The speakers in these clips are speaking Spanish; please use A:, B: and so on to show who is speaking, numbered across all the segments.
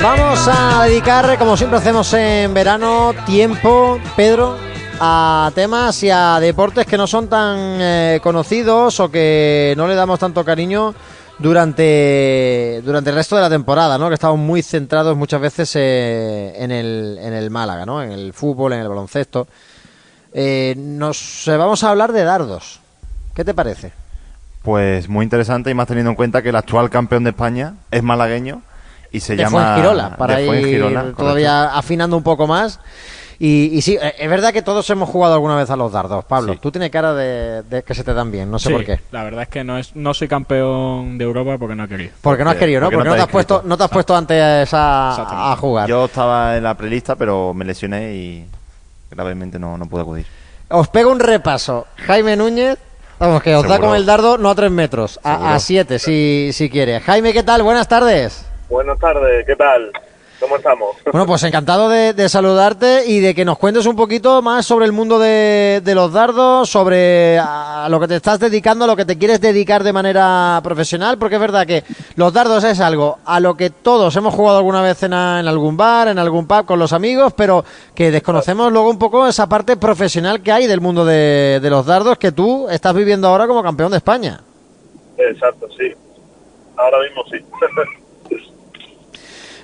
A: Vamos a dedicar, como siempre hacemos en verano, tiempo, Pedro, a temas y a deportes que no son tan eh, conocidos o que no le damos tanto cariño durante, durante el resto de la temporada, ¿no? Que estamos muy centrados muchas veces eh, en, el, en el Málaga, ¿no? En el fútbol, en el baloncesto. Eh, nos vamos a hablar de dardos. ¿Qué te parece?
B: Pues muy interesante y más teniendo en cuenta que el actual campeón de España es malagueño y se
A: de
B: llama
A: Fuengirola, para
B: de
A: ir
B: Fuengirola, correcto.
A: todavía afinando un poco más. Y, y sí, eh, es verdad que todos hemos jugado alguna vez a los dardos, Pablo.
B: Sí.
A: Tú tienes cara de, de que se te dan bien, no sé
C: Sí,
A: por qué.
C: La verdad es que no es no soy campeón de Europa porque no he querido.
A: Porque no has querido, ¿no?
B: porque
A: Porque,
B: no
A: no,
B: te
A: te
B: has
A: puesto, no te has puesto antes a, a jugar.
B: Yo estaba en la prelista, pero me lesioné y gravemente no, no pude acudir.
A: Os pego un repaso. Jaime Núñez, vamos, que os da con el dardo no a tres metros, a, a siete, si, si quiere. Jaime, ¿qué tal? Buenas tardes.
D: Buenas tardes, ¿qué tal? ¿Cómo estamos?
A: Bueno, pues encantado de, de saludarte y de que nos cuentes un poquito más sobre el mundo de, de los dardos, sobre a lo que te estás dedicando, a lo que te quieres dedicar de manera profesional, porque es verdad que los dardos es algo a lo que todos hemos jugado alguna vez en, a- en algún bar, en algún pub con los amigos, pero que desconocemos luego un poco esa parte profesional que hay del mundo de, de los dardos que tú estás viviendo ahora como campeón de España.
D: Exacto, sí. Ahora mismo sí.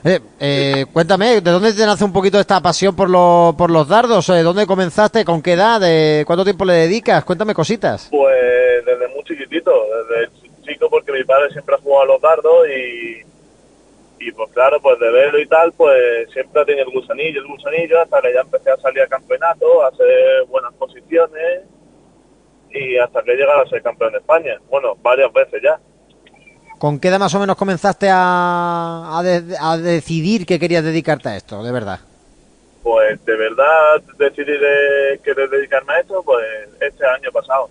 A: Eh, eh, cuéntame, ¿de dónde te nace un poquito esta pasión por, lo- por los dardos? Eh, ¿Dónde comenzaste? ¿Con qué edad? ¿Cuánto tiempo le dedicas? Cuéntame cositas.
D: Pues desde muy chiquitito, desde chico porque mi padre siempre ha jugado a los dardos y, y pues claro, pues de verlo y tal, pues siempre tenido el gusanillo, el gusanillo, hasta que ya empecé a salir a campeonato, a hacer buenas posiciones y hasta que he llegado a ser campeón de España. Bueno, varias veces ya.
A: ¿Con qué edad más o menos comenzaste a, a de- a decidir que querías dedicarte a esto, de verdad?
D: Pues de verdad decidí de querer dedicarme a esto, pues este año pasado.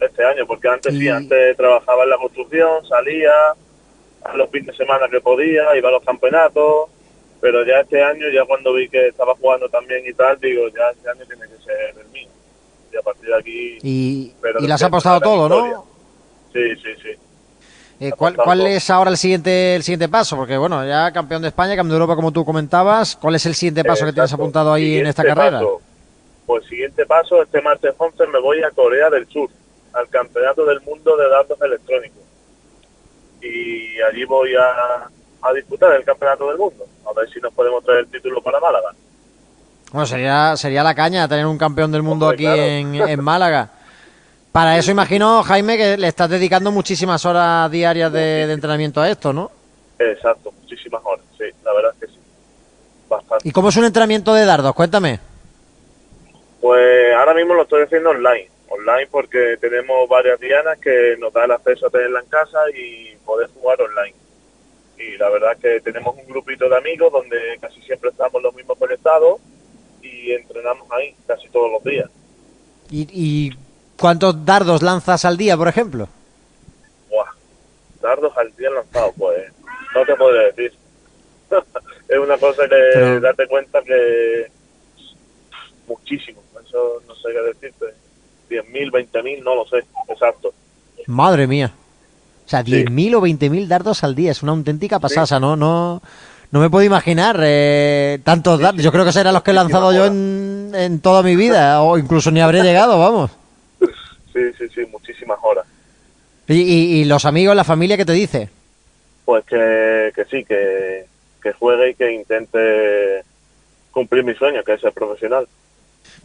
D: Este año, porque antes sí, antes trabajaba en la construcción, salía a los fines de semana que podía, iba a los campeonatos, pero ya este año, ya cuando vi que estaba jugando también y tal, digo, ya este año tiene que ser el mío. Y a partir de aquí...
A: Y,
D: pero
A: y le has apostado todo. ¿no?
D: Sí, sí, sí.
A: Eh, ¿Cuál, cuál es ahora el siguiente, el siguiente paso? Porque bueno, ya campeón de España, campeón de Europa, como tú comentabas. ¿Cuál es el siguiente paso que tienes apuntado ahí en esta carrera?
D: paso. Pues siguiente paso, este martes 11 me voy a Corea del Sur, al Campeonato del Mundo de Datos Electrónicos. Y allí voy a, a disputar el Campeonato del Mundo, a ver si nos podemos traer el título para Málaga.
A: Bueno, sería, sería la caña tener un campeón del mundo
D: Hombre,
A: aquí
D: claro.
A: en, en Málaga. Para eso imagino, Jaime, que le estás dedicando muchísimas horas diarias de, de entrenamiento a esto, ¿no?
D: Exacto, muchísimas horas, sí, la verdad es que sí. Bastante.
A: ¿Y cómo es un entrenamiento de dardos? Cuéntame.
D: Pues ahora mismo lo estoy haciendo online, online porque tenemos varias dianas que nos da el acceso a tenerla en casa y poder jugar online. Y la verdad es que tenemos un grupito de amigos donde casi siempre estamos los mismos conectados y entrenamos ahí casi todos los días.
A: ¿Y, y cuántos dardos lanzas al día, por ejemplo?
D: Buah, dardos al día lanzados, pues no te podré decir. es una cosa que
A: Pero-
D: date cuenta que muchísimo, eso no sé qué decirte. 10.000, 20.000, no lo sé, exacto.
A: Madre mía. O sea,
D: Sí.
A: 10.000 o 20.000 dardos al día. Es una auténtica pasada. No, no, no me puedo imaginar eh, tantos dardos. Yo creo que serán los que he lanzado yo en, en toda mi vida. O incluso ni habré llegado, vamos.
D: Sí, sí, sí, muchísimas horas.
A: Y, y- y los amigos, la familia, ¿qué te dice?
D: Pues que, que sí, que, que juegue y que intente cumplir mi sueño, que es ser profesional.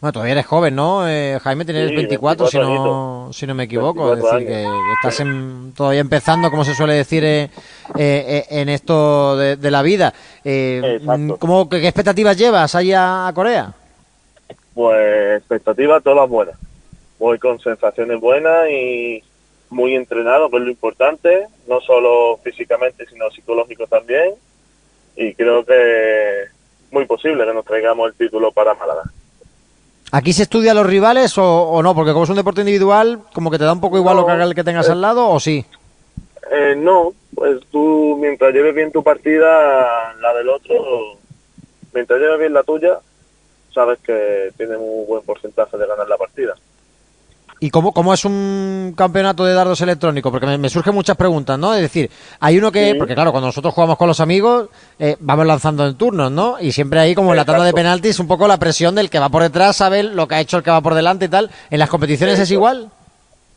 A: Bueno, todavía eres joven, ¿no? Eh, Jaime, tienes
D: Sí,
A: 24, si
D: 24
A: no, si no me equivoco. Es
D: 24
A: decir, que, estás en- todavía empezando, como se suele decir, eh, eh, eh, en esto de, de la vida. Eh,
D: Exacto.
A: ¿cómo- qué, qué expectativas llevas ahí a, a Corea?
D: Pues expectativas todas buenas. Voy con sensaciones buenas y muy entrenado, que es lo importante, no solo físicamente, sino psicológico también. Y creo que muy posible que nos traigamos el título para Málaga.
A: ¿Aquí se estudia a los rivales o, o no? Porque como es un deporte individual, como que te da un poco igual
D: No,
A: lo que haga el que tengas
D: eh,
A: al lado, ¿o sí?
D: Eh, no, pues tú mientras lleves bien tu partida, la del otro, mientras lleves bien la tuya, sabes que tiene un buen porcentaje de ganar la partida.
A: ¿Y cómo, cómo es un campeonato de dardos electrónico? Porque me, me surgen muchas preguntas, ¿no? Es decir, hay uno que,
D: Sí.
A: porque claro, cuando nosotros jugamos con los amigos, eh, vamos lanzando en turnos, ¿no? Y siempre ahí, como en la tanda de penaltis, un poco la presión del que va por detrás, sabe lo que ha hecho el que va por delante y tal. ¿En las competiciones es igual?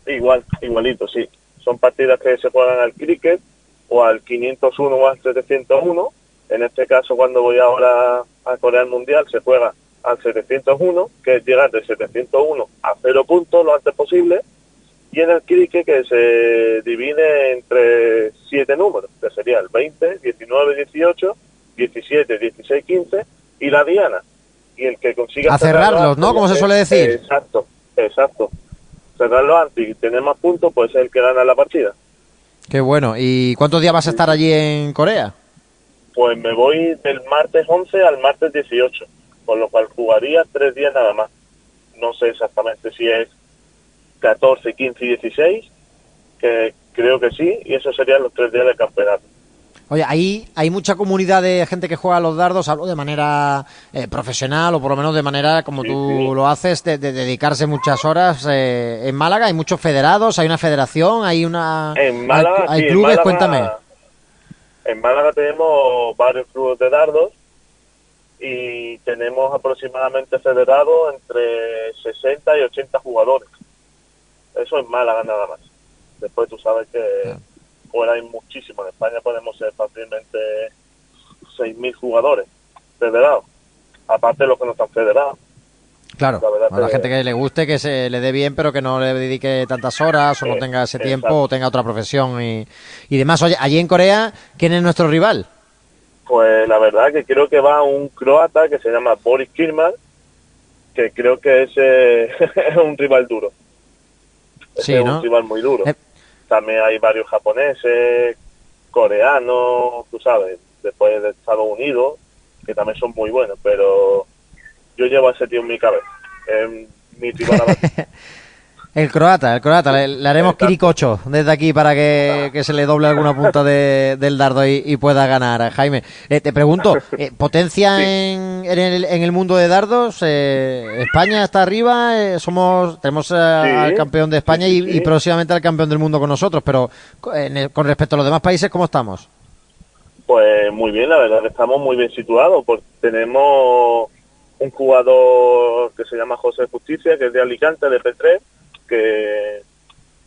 D: Igual, igualito, sí. Son partidas que se juegan al cricket o al 501 o al 701. En este caso, cuando voy ahora a Corea del Mundial, se juega al 701, que es llegar de 701 a cero puntos lo antes posible. Y en el cricket, que se divide entre siete números, que sería el 20, 19, 18, 17, 16, 15 y la diana. Y el que consiga
A: A cerrarlos,
D: cerrarlo
A: ¿no? Como se suele decir.
D: Exacto, exacto. Cerrarlo antes y tener más puntos, pues es el que gana la partida.
A: Qué bueno. ¿Y cuántos días vas a estar allí en Corea?
D: Pues me voy del martes 11 al martes 18, con lo cual jugaría tres días nada más. No sé exactamente si es 14, 15 y 16, que creo que sí, y esos serían los tres días del campeonato.
A: Oye, hay, hay mucha comunidad de gente que juega a los dardos, hablo de manera eh, profesional o por lo menos de manera como
D: Sí,
A: tú
D: sí.
A: lo haces, de, de dedicarse muchas horas. eh, en Málaga hay muchos federados, hay una federación, hay una...
D: En Málaga,
A: hay, hay
D: sí, en
A: clubes,
D: Málaga-
A: cuéntame.
D: En Málaga tenemos varios clubes de dardos y tenemos aproximadamente federados entre 60 y 80 jugadores. Eso en Málaga nada más. Después tú sabes que fuera hay muchísimo. En España podemos ser fácilmente 6.000 jugadores federados. Aparte de los que no están federados.
A: Claro,
D: la verdad
A: a la
D: que-
A: gente que le guste, que se le dé bien, pero que no le dedique tantas horas o no
D: Eh,
A: tenga ese tiempo o tenga otra profesión y, y demás. Oye, allí en Corea, ¿quién es nuestro rival?
D: Pues la verdad que creo que va un croata que se llama Boris Kirman, que creo que ese es un rival duro. Ese
A: Sí,
D: es
A: ¿no?
D: un rival muy duro.
A: Eh.
D: También hay varios japoneses, coreanos, tú sabes, después de Estados Unidos, que también son muy buenos, pero yo llevo a ese tío en mi cabeza. Mi rival.
A: El croata, el croata, le, le haremos quiricocho desde aquí para que, que se le doble alguna punta de- del dardo y, y pueda ganar. Jaime, Eh, te pregunto, eh, ¿potencia
D: Sí.
A: en, en, el, en el mundo de dardos? Eh, ¿España está arriba? Eh, somos Tenemos al campeón de España y,
D: sí, sí.
A: y próximamente al campeón del mundo con nosotros, pero en el- con respecto a los demás países, ¿cómo estamos?
D: Pues muy bien, la verdad que estamos muy bien situados, porque tenemos un jugador que se llama José Justicia, que es de Alicante, de P3,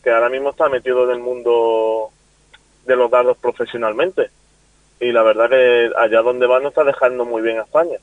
D: que, ahora mismo está metido en el mundo de los dardos profesionalmente. Y la verdad que allá donde va nos está dejando muy bien a España.